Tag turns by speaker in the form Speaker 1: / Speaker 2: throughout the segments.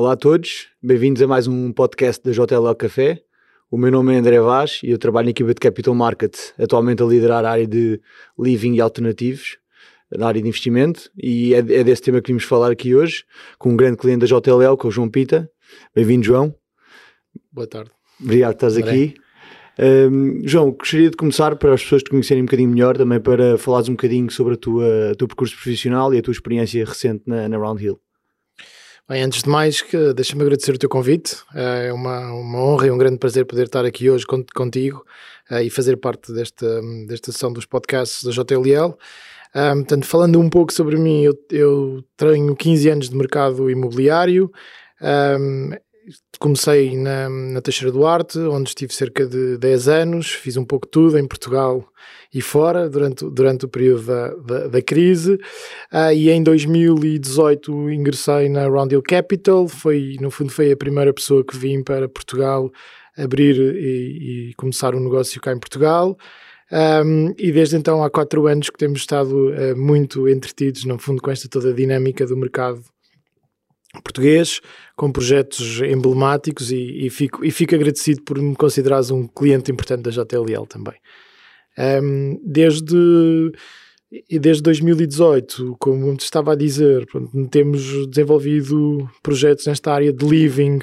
Speaker 1: Olá a todos, bem-vindos a mais um podcast da JLL Café. O meu nome é André Vaz e eu trabalho na equipa de Capital Market, atualmente a liderar a área de living e alternativos, na área de investimento, e é, é desse tema que vimos falar aqui hoje, com um grande cliente da JLL, que é o João Pita. Bem-vindo, João.
Speaker 2: Boa tarde.
Speaker 1: Obrigado por estás aqui. Um, João, gostaria de começar para as pessoas te conhecerem um bocadinho melhor, também para falares um bocadinho sobre a tua, o teu percurso profissional e a tua experiência recente na, na Round Hill.
Speaker 2: Bem, antes de mais, deixa-me agradecer o teu convite. É uma, uma honra e um grande prazer poder estar aqui hoje contigo uh, e fazer parte desta, desta sessão dos podcasts da JLL. Um, portanto, falando um pouco sobre mim, eu, eu tenho 15 anos de mercado imobiliário. Um, comecei na, na Teixeira Duarte, onde estive cerca de 10 anos, fiz um pouco tudo em Portugal e fora durante, durante o período da, da, da crise. Uh, e em 2018 ingressei na Roundhill Capital, foi, no fundo foi a primeira pessoa que vim para Portugal abrir e, e começar um negócio cá em Portugal. Um, e desde então há quatro anos que temos estado uh, muito entretidos, no fundo, com esta toda a dinâmica do mercado português, com projetos emblemáticos e, e, fico, e fico agradecido por me considerares um cliente importante da JLL também. Um, desde, desde 2018, como te estava a dizer, pronto, temos desenvolvido projetos nesta área de living,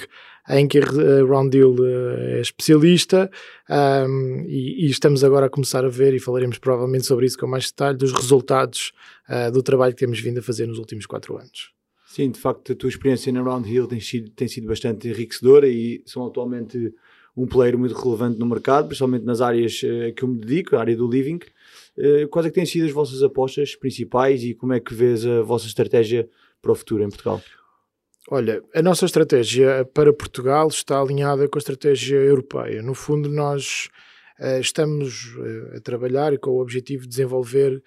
Speaker 2: em que a Roundhill é especialista um, e, e, estamos agora a começar a ver, e falaremos provavelmente sobre isso com mais detalhe, dos resultados uh, do trabalho que temos vindo a fazer nos últimos quatro anos.
Speaker 1: Sim, de facto, a tua experiência na Round Hill tem sido, tem sido bastante enriquecedora e são atualmente um player muito relevante no mercado, principalmente nas áreas uh, que eu me dedico, a área do living. Uh, quais é que têm sido as vossas apostas principais e como é que vês a vossa estratégia para o futuro em Portugal?
Speaker 2: Olha, a nossa estratégia para Portugal está alinhada com a estratégia europeia. No fundo, nós uh, estamos a trabalhar com o objetivo de desenvolver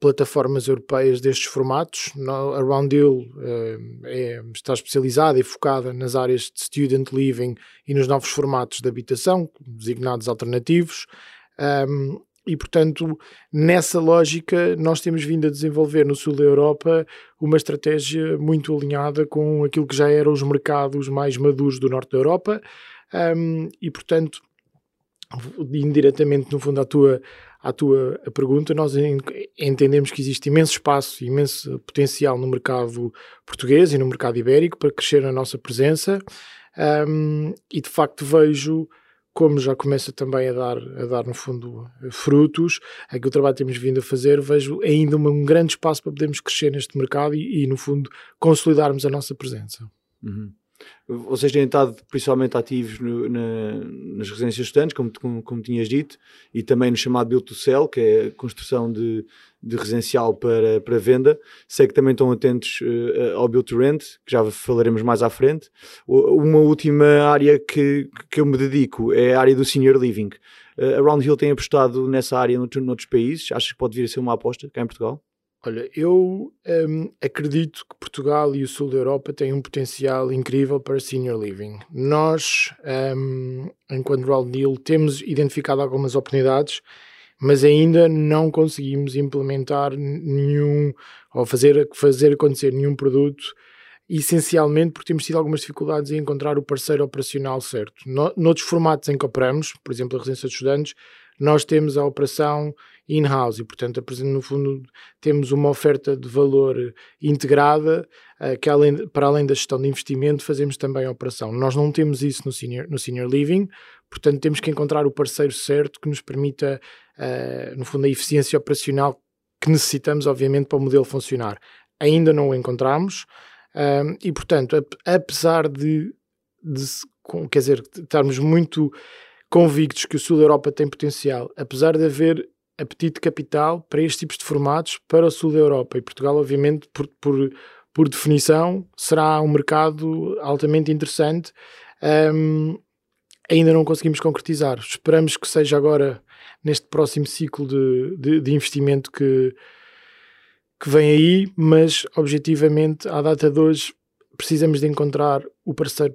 Speaker 2: plataformas europeias destes formatos. A Roundhill uh, é, está especializada e focada nas áreas de student living e nos novos formatos de habitação, designados alternativos. Um, e, portanto, nessa lógica, nós temos vindo a desenvolver no sul da Europa uma estratégia muito alinhada com aquilo que já eram os mercados mais maduros do norte da Europa. Um, e, portanto, indiretamente, no fundo, à tua, à tua pergunta, nós entendemos que existe imenso espaço, imenso potencial no mercado português e no mercado ibérico para crescer a nossa presença um, e de facto vejo como já começa também a dar, a dar no fundo frutos, aquele trabalho que temos vindo a fazer, vejo ainda um grande espaço para podermos crescer neste mercado e, e no fundo consolidarmos a nossa presença.
Speaker 1: Uhum. Vocês têm estado principalmente ativos no, na, nas residências estudantes, como, como, como, tinhas dito, e também no chamado Build to Sell, que é a construção de, de residencial para, para venda. Sei que também estão atentos uh, ao Build to Rent, que já falaremos mais à frente. Uma última área que, que eu me dedico é a área do Senior Living. Uh, a Round Hill tem apostado nessa área noutros, noutros países. Achas que pode vir a ser uma aposta cá em Portugal?
Speaker 2: Olha, eu um, acredito que Portugal e o sul da Europa têm um potencial incrível para senior living. Nós, um, enquanto Round Deal, temos identificado algumas oportunidades, mas ainda não conseguimos implementar nenhum ou fazer, fazer acontecer nenhum produto, essencialmente porque temos tido algumas dificuldades em encontrar o parceiro operacional certo. No, noutros formatos em que operamos, por exemplo, a residência de estudantes, nós temos a operação in-house e, portanto, no fundo, temos uma oferta de valor integrada uh, que, além, para além da gestão de investimento, fazemos também a operação. Nós não temos isso no senior, no senior living, portanto, temos que encontrar o parceiro certo que nos permita, uh, no fundo, a eficiência operacional que necessitamos, obviamente, para o modelo funcionar. Ainda não o encontramos uh, e, portanto, apesar de, de quer dizer, estarmos muito convictos que o sul da Europa tem potencial, apesar de haver apetite capital para estes tipos de formatos para o sul da Europa. E Portugal, obviamente, por, por, por definição, será um mercado altamente interessante. Um, ainda não conseguimos concretizar. Esperamos que seja agora, neste próximo ciclo de, de, de investimento que, que vem aí, mas objetivamente, à data de hoje, precisamos de encontrar o parceiro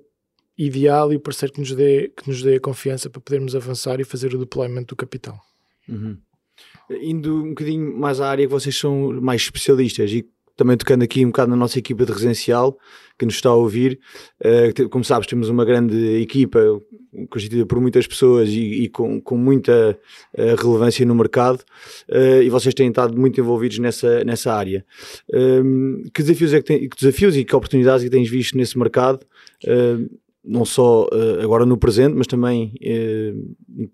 Speaker 2: ideal e o parceiro que nos dê, que nos dê a confiança para podermos avançar e fazer o deployment do capital.
Speaker 1: Uhum. Indo um bocadinho mais à área que vocês são mais especialistas e também tocando aqui um bocado na nossa equipa de residencial, que nos está a ouvir. Uh, como sabes, temos uma grande equipa constituída por muitas pessoas e, e com, com, muita uh, relevância no mercado uh, e vocês têm estado muito envolvidos nessa, nessa área. Ehm, que, desafios é que, tem, que desafios e que oportunidades é que tens visto nesse mercado? não só agora no presente, mas também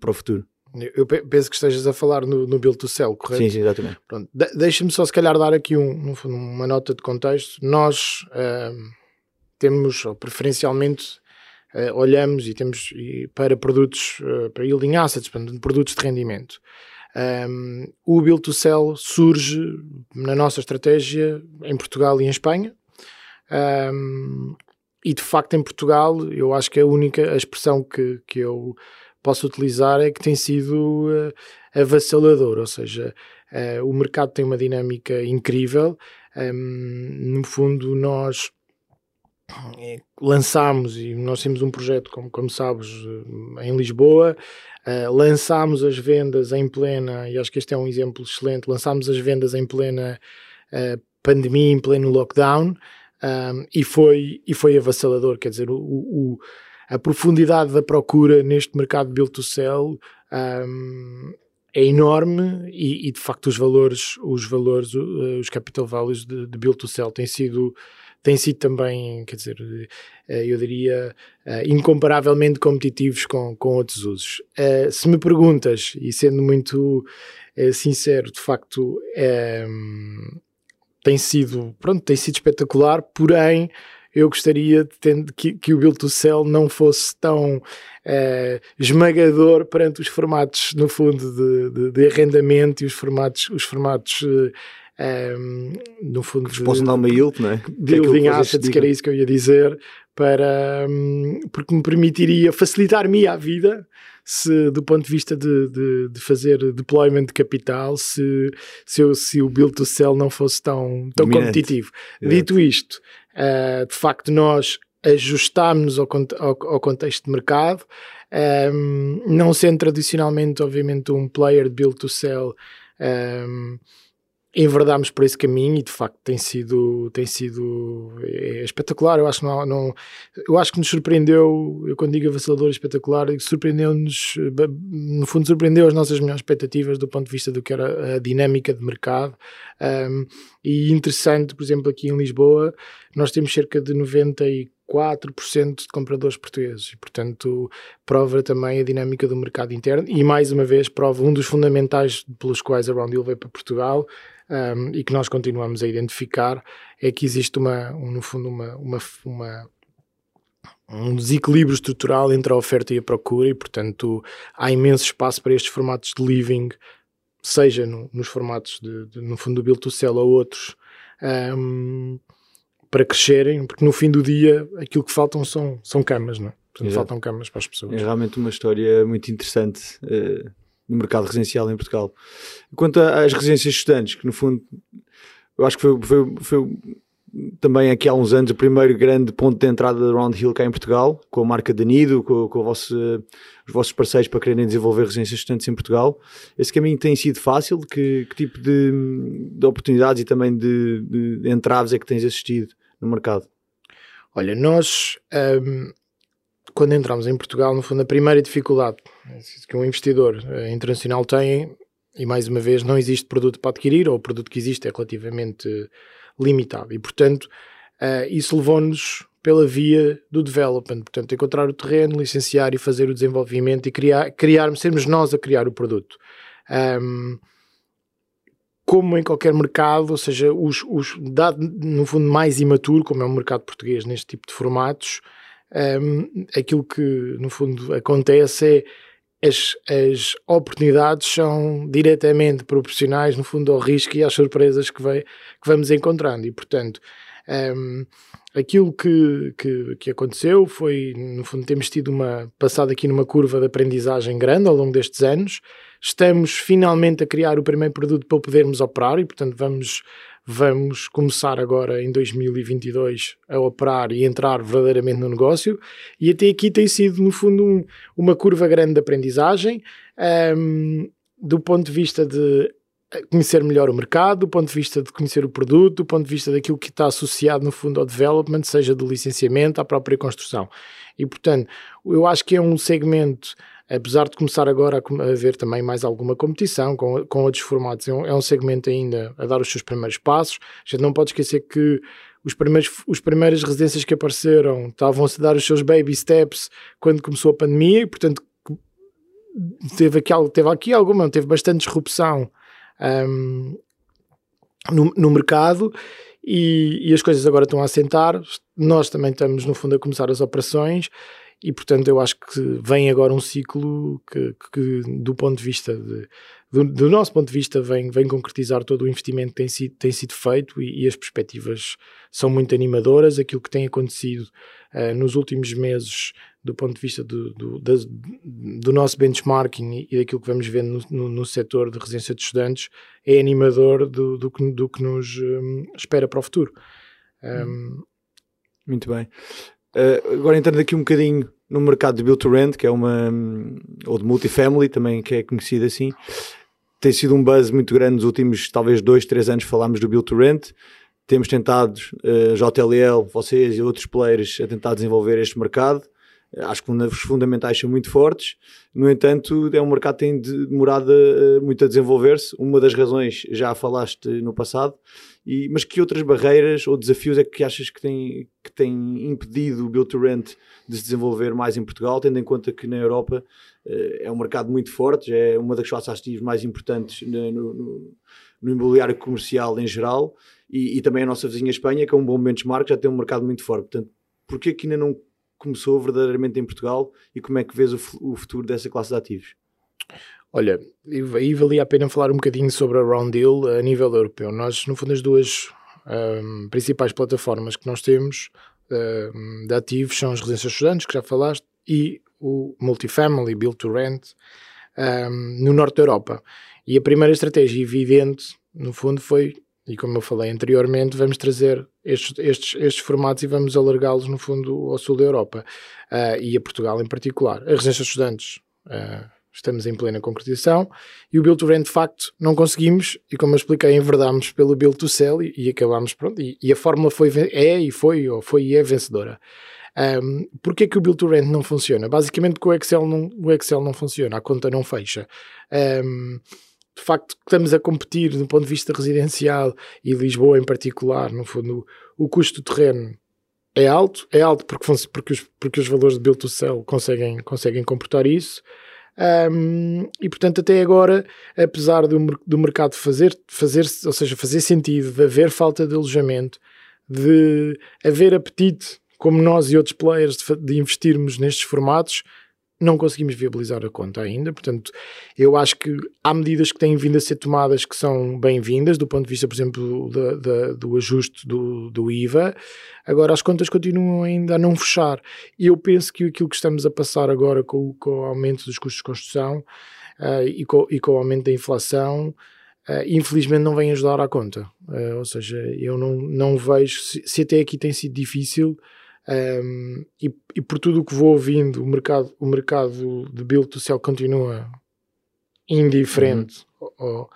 Speaker 1: para o futuro.
Speaker 2: Eu penso que estejas a falar no, no Build to Sell, correto?
Speaker 1: Sim, sim exatamente.
Speaker 2: De deixa-me só se calhar dar aqui um, uma nota de contexto. Nós uh, temos, ou preferencialmente, uh, olhamos e temos e para produtos, uh, para yielding assets, produtos de rendimento. Um, o Build to Sell surge na nossa estratégia em Portugal e em Espanha. Um, e de facto em Portugal eu acho que é a única a expressão que, que eu posso utilizar é que tem sido uh, avassalador, ou seja, uh, o mercado tem uma dinâmica incrível. Um, no fundo, nós eh, lançámos e nós temos um projeto, como, como sabes, em Lisboa. Uh, lançámos as vendas em plena, e acho que este é um exemplo excelente. Lançámos as vendas em plena uh, pandemia, em pleno lockdown, um, e, foi, e foi avassalador. Quer dizer, o, o a profundidade da procura neste mercado build to sell um, é enorme e, e, de facto os valores, os valores, uh, os capital values de, de build to sell têm sido têm sido também, quer dizer, uh, eu diria, uh, incomparavelmente competitivos com, com outros usos. se me perguntas, e sendo muito sincero, de facto, tem sido, pronto, tem sido espetacular, porém eu gostaria de que, que, o Build to Sell não fosse tão uh, esmagador perante os formatos, no fundo, de, de, de, arrendamento e os formatos, os formatos uh, um, no fundo,
Speaker 1: que possam dar uma yield, não é?
Speaker 2: De yielding assets, que era isso que eu ia dizer, para, um, porque me permitiria facilitar-me a vida se do ponto de vista de, de, de, fazer deployment de capital, se, se, eu, se o build to sell não fosse tão, tão competitivo. Dito isto, Uh, de facto, nós ajustámos-nos ao, ao, ao, contexto de mercado, um, não sendo tradicionalmente, obviamente, um player de build to sell. Um, enverdámos por esse caminho e de facto tem sido tem sido é, espetacular. Eu acho não, não eu acho que nos surpreendeu eu quando digo avassalador espetacular surpreendeu-nos no fundo surpreendeu as nossas melhores expectativas do ponto de vista do que era a dinâmica de mercado. Um, e interessante por exemplo aqui em Lisboa nós temos cerca de 94% de compradores portugueses e, portanto, prova também a dinâmica do mercado interno e, mais uma vez, prova um dos fundamentais pelos quais a Roundhill veio para Portugal, um, e que nós continuamos a identificar é que existe uma, um, no fundo uma, uma, uma, um desequilíbrio estrutural entre a oferta e a procura e portanto há imenso espaço para estes formatos de living seja no, nos formatos de, de, no fundo do build to sell ou outros um, para crescerem porque no fim do dia aquilo que faltam são, são camas não é? Portanto, faltam camas para as pessoas.
Speaker 1: É realmente uma história muito interessante. Uh, no mercado residencial em Portugal. Quanto às residências estudantes, que no fundo eu acho que foi, foi, foi também aqui há uns anos o primeiro grande ponto de entrada da Round Hill cá em Portugal, com a marca Danido, com, vosso, os vossos parceiros para quererem desenvolver residências estudantes em Portugal. Esse caminho tem sido fácil? Que, que tipo de, de, oportunidades e também de, de entraves é que tens assistido no mercado?
Speaker 2: Olha, nós um, quando entramos em Portugal, no fundo, a primeira dificuldade que um investidor uh, internacional tem, e mais uma vez, não existe produto para adquirir, ou o produto que existe é relativamente limitado. E, portanto, uh, isso levou-nos pela via do development, portanto, encontrar o terreno, licenciar e fazer o desenvolvimento e criar, criar sermos nós a criar o produto. Um, como em qualquer mercado, ou seja, os, os, dado no fundo mais imaturo, como é o mercado português neste tipo de formatos, um, aquilo que no fundo acontece é as, as oportunidades são diretamente proporcionais no fundo ao risco e às surpresas que, vai, que vamos encontrando. E portanto um, aquilo que, que, que, aconteceu foi no fundo temos tido uma passada aqui numa curva de aprendizagem grande ao longo destes anos. Estamos finalmente a criar o primeiro produto para podermos operar e portanto vamos vamos começar agora em 2022 a operar e entrar verdadeiramente no negócio. E até aqui tem sido, no fundo, um, uma curva grande de aprendizagem. Um, do ponto de vista de conhecer melhor o mercado, do ponto de vista de conhecer o produto, do ponto de vista daquilo que está associado no fundo ao development, seja do licenciamento à própria construção. E portanto, eu acho que é um segmento, apesar de começar agora a haver também mais alguma competição com, com outros formatos, é um, é um segmento ainda a dar os seus primeiros passos. A gente não pode esquecer que os primeiros, os primeiras residências que apareceram estavam-se a dar os seus baby steps quando começou a pandemia, e portanto teve aqui, teve aqui alguma, teve bastante disrupção um, no, no mercado e, e, as coisas agora estão a assentar. Nós também estamos, no fundo, a começar as operações e, portanto, eu acho que vem agora um ciclo que, que do ponto de vista de, do, do, nosso ponto de vista, vem, vem concretizar todo o investimento que tem sido, tem sido feito e, e as perspectivas são muito animadoras. Aquilo que tem acontecido uh, nos últimos meses do ponto de vista do, do, do, nosso benchmarking e daquilo que vamos ver no, no, no setor de residência de estudantes é animador do, do, que, do que nos um, espera para o futuro. Um,
Speaker 1: Muito bem. Uh, agora entrando aqui um bocadinho no mercado de build to rent, que é uma ou de multifamily também que é conhecido assim, tem sido um buzz muito grande nos últimos talvez dois, três anos falámos do build to rent. Temos tentado, uh, JLL, vocês e outros players, a tentar desenvolver este mercado. Acho que os fundamentais são muito fortes, no entanto, é um mercado que tem demorado muito a desenvolver-se. Uma das razões já falaste no passado, e, mas que outras barreiras ou desafios é que achas que tem, que tem impedido o Build to Rent de se desenvolver mais em Portugal, tendo em conta que na Europa eh, é um mercado muito forte, é uma das classes ativas mais importantes no, no, no imobiliário comercial em geral, e, e, também a nossa vizinha Espanha, que é um bom benchmark, já tem um mercado muito forte. Portanto, porquê que ainda não começou verdadeiramente em Portugal e como é que vês o, o futuro dessa classe de ativos?
Speaker 2: Olha, aí valia a pena falar um bocadinho sobre a Round Deal a nível europeu. Nós, no fundo, as duas um, principais plataformas que nós temos um, de ativos são as residências estudantes, que já falaste, e o Multifamily Build to Rent um, no norte da Europa. E a primeira estratégia evidente, no fundo, foi e como eu falei anteriormente, vamos trazer estes, estes, estes formatos e vamos alargá-los, no fundo, ao sul da Europa uh, e a Portugal em particular. A residência de estudantes, uh, estamos em plena concretização e o Build to Rent, de facto, não conseguimos e, como eu expliquei, enverdámos pelo Build to Sell e, e acabámos, pronto, e, e, a fórmula foi, é e foi, ou foi e é vencedora. Um, Porquê que o Build to Rent não funciona? Basicamente porque o Excel não, o Excel não funciona, a conta não fecha. Um, de facto estamos a competir do ponto de vista residencial e Lisboa em particular, no fundo, o custo do terreno é alto, é alto porque, porque, os, porque os valores de build to sell conseguem, conseguem comportar isso. Um, e portanto, até agora, apesar do, do mercado fazer, fazer, ou seja, fazer sentido, de haver falta de alojamento, de haver apetite, como nós e outros players, de, de investirmos nestes formatos, não conseguimos viabilizar a conta ainda, portanto, eu acho que há medidas que têm vindo a ser tomadas que são bem-vindas, do ponto de vista, por exemplo, do ajuste do, do, IVA. Agora, as contas continuam ainda a não fechar. E eu penso que aquilo que estamos a passar agora com, com o aumento dos custos de construção uh, e, com, e, com, o aumento da inflação, uh, infelizmente não vem ajudar à conta. Uh, ou seja, eu não, não vejo, se, se até aqui tem sido difícil um, e, e, por tudo o que vou ouvindo, o mercado, o mercado de build to sell continua indiferente, uhum. ou,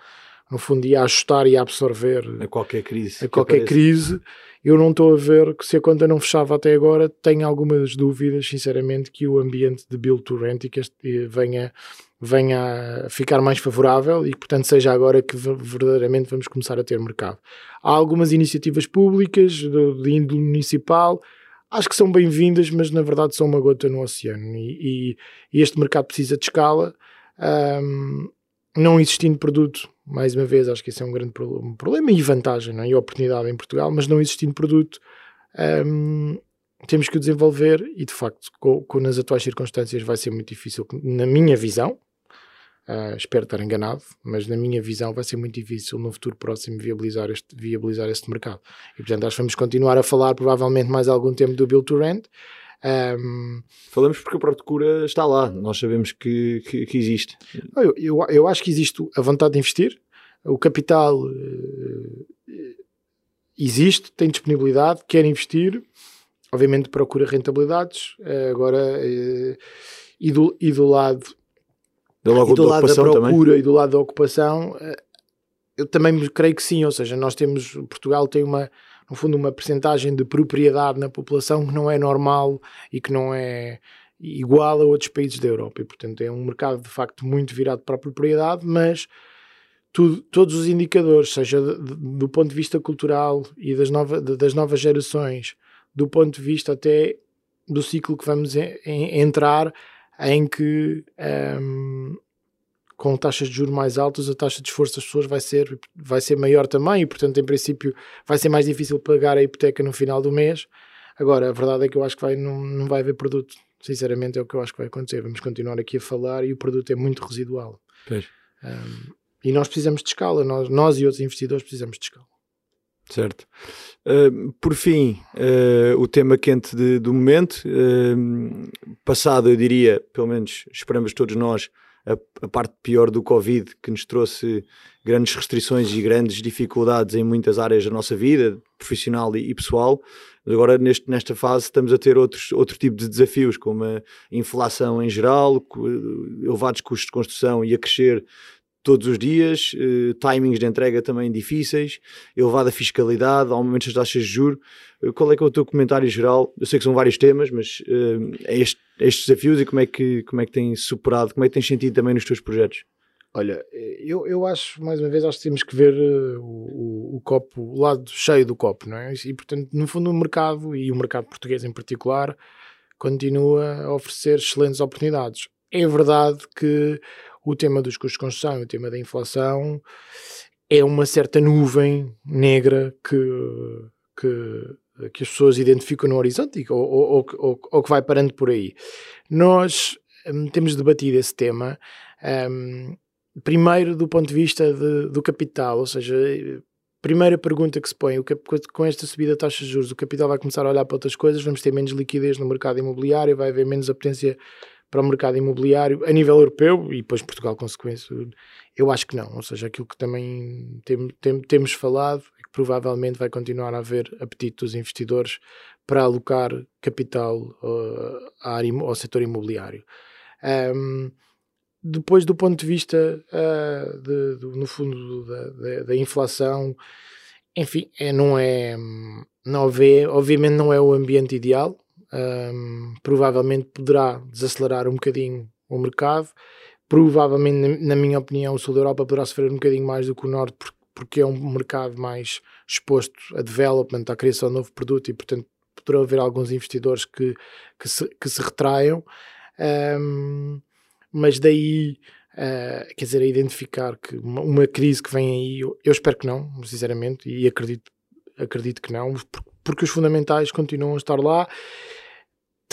Speaker 2: no fundo, e a ajustar e a absorver
Speaker 1: a qualquer crise.
Speaker 2: A qualquer crise. Eu não estou a ver que se a conta não fechava até agora, tenho algumas dúvidas, sinceramente, que o ambiente de build to rent e que este venha, venha a ficar mais favorável e que, portanto, seja agora que verdadeiramente vamos começar a ter mercado. Há algumas iniciativas públicas de, de índole municipal acho que são bem-vindas, mas na verdade são uma gota no oceano. E, e, e este mercado precisa de escala. Um, não existindo produto, mais uma vez, acho que esse é um grande problema, problema e vantagem é? e oportunidade em Portugal, mas não existindo produto, um, temos que o desenvolver e de facto, com, com, nas atuais circunstâncias, vai ser muito difícil, na minha visão, Uh, espero estar enganado, mas na minha visão vai ser muito difícil no futuro próximo viabilizar este, viabilizar este mercado. E portanto, nós vamos continuar a falar provavelmente mais algum tempo do Build to Rent. Um,
Speaker 1: Falamos porque a procura está lá, nós sabemos que, que, que existe.
Speaker 2: Eu, eu, eu, acho que existe a vontade de investir, o capital uh, existe, tem disponibilidade, quer investir, obviamente procura rentabilidades, uh, agora uh, e, do, e do lado
Speaker 1: e do lado da
Speaker 2: procura
Speaker 1: também.
Speaker 2: e do lado da ocupação, eh, eu também creio que sim, ou seja, nós temos, Portugal tem uma, no fundo, uma percentagem de propriedade na população que não é normal e que não é igual a outros países da Europa. E, portanto, é um mercado de facto muito virado para a propriedade, mas tudo, todos os indicadores, seja do ponto de vista cultural e das, nova, das novas gerações, do ponto de vista até do ciclo que vamos em, em, entrar, em que um, com taxas de juros mais altas, a taxa de esforço das pessoas vai ser, vai ser maior também e, portanto, em princípio, vai ser mais difícil pagar a hipoteca no final do mês. Agora, a verdade é que eu acho que vai, não, não vai haver produto. Sinceramente, é o que eu acho que vai acontecer. Vamos continuar aqui a falar e o produto é muito residual. Um, e nós precisamos de escala, nós, nós e outros investidores precisamos de escala.
Speaker 1: Certo. Uh, por fim, uh, o tema quente de, do momento, uh, passado, eu diria, pelo menos esperamos todos nós, a, a, parte pior do Covid, que nos trouxe grandes restrições e grandes dificuldades em muitas áreas da nossa vida, profissional e, e pessoal. Agora, neste, nesta fase, estamos a ter outros, outro tipo de desafios, como a inflação em geral, elevados custos de construção e a crescer todos os dias, uh, timings de entrega também difíceis, elevada fiscalidade, aumentos das taxas de juros. Uh, qual é que é o teu comentário geral? Eu sei que são vários temas, mas uh, é este, estes desafios e como é, que, como é que tens superado, como é que tens sentido também nos teus projetos?
Speaker 2: Olha, eu, eu acho, mais uma vez, acho que temos que ver o, o, o, copo, o lado cheio do copo, não é? E, portanto, no fundo, o mercado, e o mercado português em particular, continua a oferecer excelentes oportunidades. É verdade que o tema dos custos de construção, o tema da inflação, é uma certa nuvem negra que, que, que as pessoas identificam no horizonte ou, ou, ou, ou que vai parando por aí. Nós um, temos debatido esse tema, um, primeiro do ponto de vista de, do capital, ou seja, primeira pergunta que se põe, com esta subida de taxas de juros, o capital vai começar a olhar para outras coisas, vamos ter menos liquidez no mercado imobiliário, vai haver menos apetência para o mercado imobiliário a nível europeu e depois Portugal, consequência, eu acho que não. Ou seja, aquilo que também tem, tem, temos falado é que provavelmente vai continuar a haver apetite dos investidores para alocar capital uh, área, ao setor imobiliário. Um, depois, do ponto de vista, uh, de, no fundo, da, da, da inflação, enfim, é, não é, não vê, obviamente não é o ambiente ideal, um, provavelmente poderá desacelerar um bocadinho o mercado. Provavelmente, na minha opinião, o sul da Europa poderá sofrer um bocadinho mais do que o norte, porque é um mercado mais exposto a development, à criação de novo produto e, portanto, poderá haver alguns investidores que, que, se, que se retraiam. Um, mas daí, uh, quer dizer, a identificar que uma, uma, crise que vem aí, eu, eu espero que não, sinceramente, e acredito, acredito que não, porque os fundamentais continuam a estar lá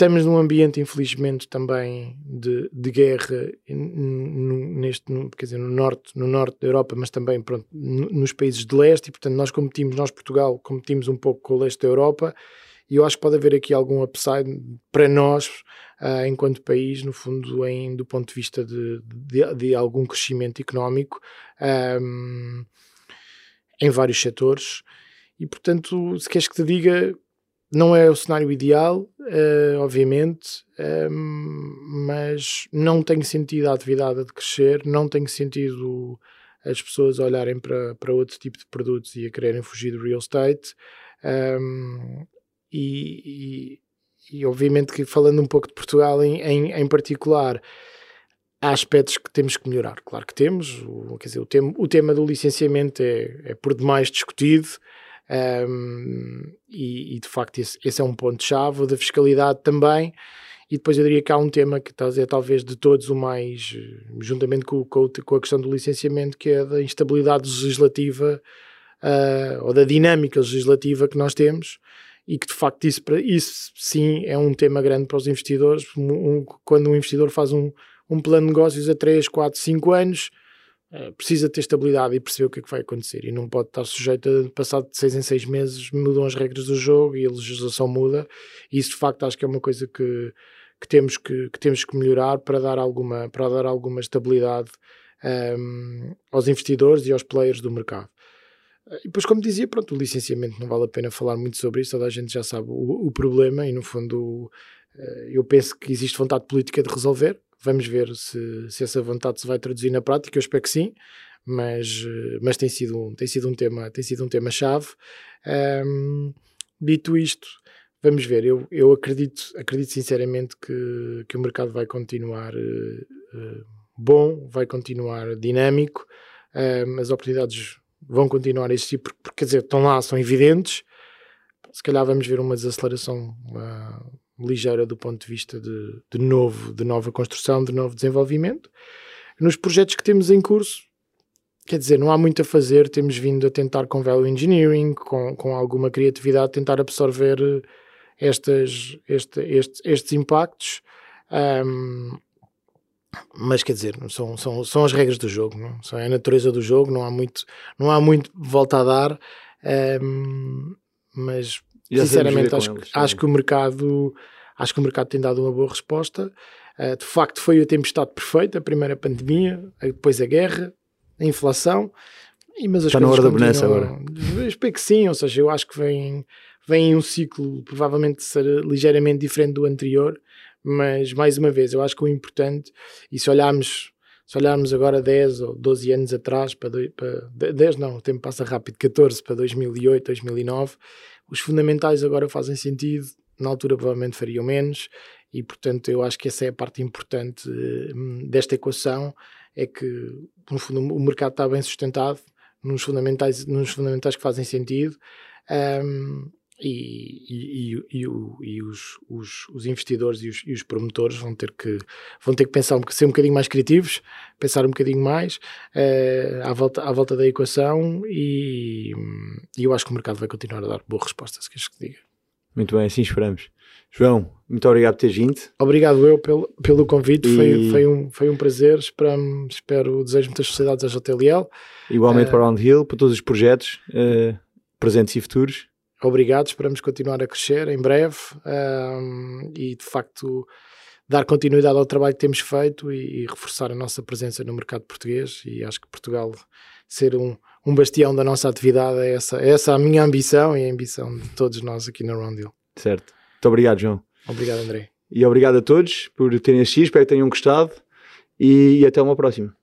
Speaker 2: Estamos num ambiente, infelizmente, também de, de guerra no, neste, quer dizer, no norte, no norte da Europa, mas também pronto, nos países de leste, e portanto nós competimos, nós Portugal, competimos um pouco com o leste da Europa, e eu acho que pode haver aqui algum upside para nós, uh, enquanto país, no fundo, em, do ponto de vista de, de, de algum crescimento económico um, em vários setores. E portanto, se queres que te diga, não é o cenário ideal, uh, obviamente, uh, mas não tem sentido a atividade de crescer, não tem sentido as pessoas olharem para, para outro tipo de produtos e a quererem fugir do real estate. Um, e, e, e, obviamente que falando um pouco de Portugal em, em, em, particular, há aspectos que temos que melhorar. Claro que temos, o, quer dizer, o, tema, o tema do licenciamento é, é por demais discutido. Um, e, e, de facto esse, esse é um ponto-chave da fiscalidade também. E depois eu diria que há um tema que é talvez de todos o mais, juntamente com, com, a questão do licenciamento, que é da instabilidade legislativa uh, ou da dinâmica legislativa que nós temos e que de facto isso, isso sim é um tema grande para os investidores. Um, quando um investidor faz um, um plano de negócios a 3, 4, 5 anos, eh, precisa ter estabilidade e perceber o que é que vai acontecer. E não pode estar sujeito a passar de seis em seis meses mudam as regras do jogo e a legislação muda. E isso de facto acho que é uma coisa que, que temos que, que temos que melhorar para dar alguma para dar alguma estabilidade um, ehm, aos investidores e aos players do mercado. Eh, e depois como dizia pronto o licenciamento não vale a pena falar muito sobre isso. Toda a gente já sabe o, o problema e no fundo eh, eu penso que existe vontade política de resolver Vamos ver se, se essa vontade se vai traduzir na prática, eu espero que sim, mas, mas tem, sido, tem, sido um tema, tem sido um tema chave. Um, dito isto, vamos ver, eu, eu acredito, acredito sinceramente que, que o mercado vai continuar uh, bom, vai continuar dinâmico, as oportunidades vão continuar a existir, porque, porque, quer dizer, estão lá, são evidentes. Se calhar vamos ver uma desaceleração uh, ligeira do ponto de vista de, de, novo, de nova construção, de novo desenvolvimento. Nos projetos que temos em curso, quer dizer, não há muito a fazer, temos vindo a tentar com value engineering, com, com alguma criatividade, tentar absorver estas, este, este, estes impactos. Um, mas quer dizer, são, são, são as regras do jogo, não? São a natureza do jogo, não há muito, não há muito volta a dar, um, mas Já sinceramente acho, eles, acho que o mercado acho que o mercado tem dado uma boa resposta. Uh, de facto, foi a tempestade perfeita, a primeira pandemia, depois a guerra, a inflação. E, mas
Speaker 1: Está na hora da bonança agora.
Speaker 2: Eu espero que sim, ou seja, eu acho que vem, vem um ciclo provavelmente ser ligeiramente diferente do anterior, mas mais uma vez, eu acho que o importante, e se olharmos, se olharmos agora 10 ou 12 anos atrás, para, para 10 não, o tempo passa rápido, 14 para 2008, 2009, os fundamentais agora fazem sentido, na altura provavelmente fariam menos, e portanto eu acho que essa é a parte importante hum, desta equação, é que no fundo o mercado está bem sustentado, nos fundamentais, nos fundamentais que fazem sentido, um, e, e, e, e os, os, os, investidores e os, os, promotores vão ter que vão ter que pensar um, ser um bocadinho mais criativos, pensar um bocadinho mais uh, à, volta, à volta da equação e, eu acho que o mercado vai continuar a dar boa resposta, se queres que diga.
Speaker 1: Muito bem, assim esperamos. João, muito obrigado por teres vindo.
Speaker 2: Obrigado eu pelo, pelo convite, e... foi, foi, um, foi um prazer. Espero, espero desejo muitas felicidades à JTLL.
Speaker 1: Igualmente uh, para o Roundhill, para todos os projetos uh, presentes e futuros
Speaker 2: obrigado, esperamos continuar a crescer em breve um, e de facto dar continuidade ao trabalho que temos feito e, e, reforçar a nossa presença no mercado português e acho que Portugal ser um, um bastião da nossa atividade é essa, é essa a minha ambição e a ambição de todos nós aqui na Roundhill.
Speaker 1: Certo. Muito obrigado, João.
Speaker 2: Obrigado, André.
Speaker 1: E obrigado a todos por terem assistido, espero que tenham gostado e, e até uma próxima.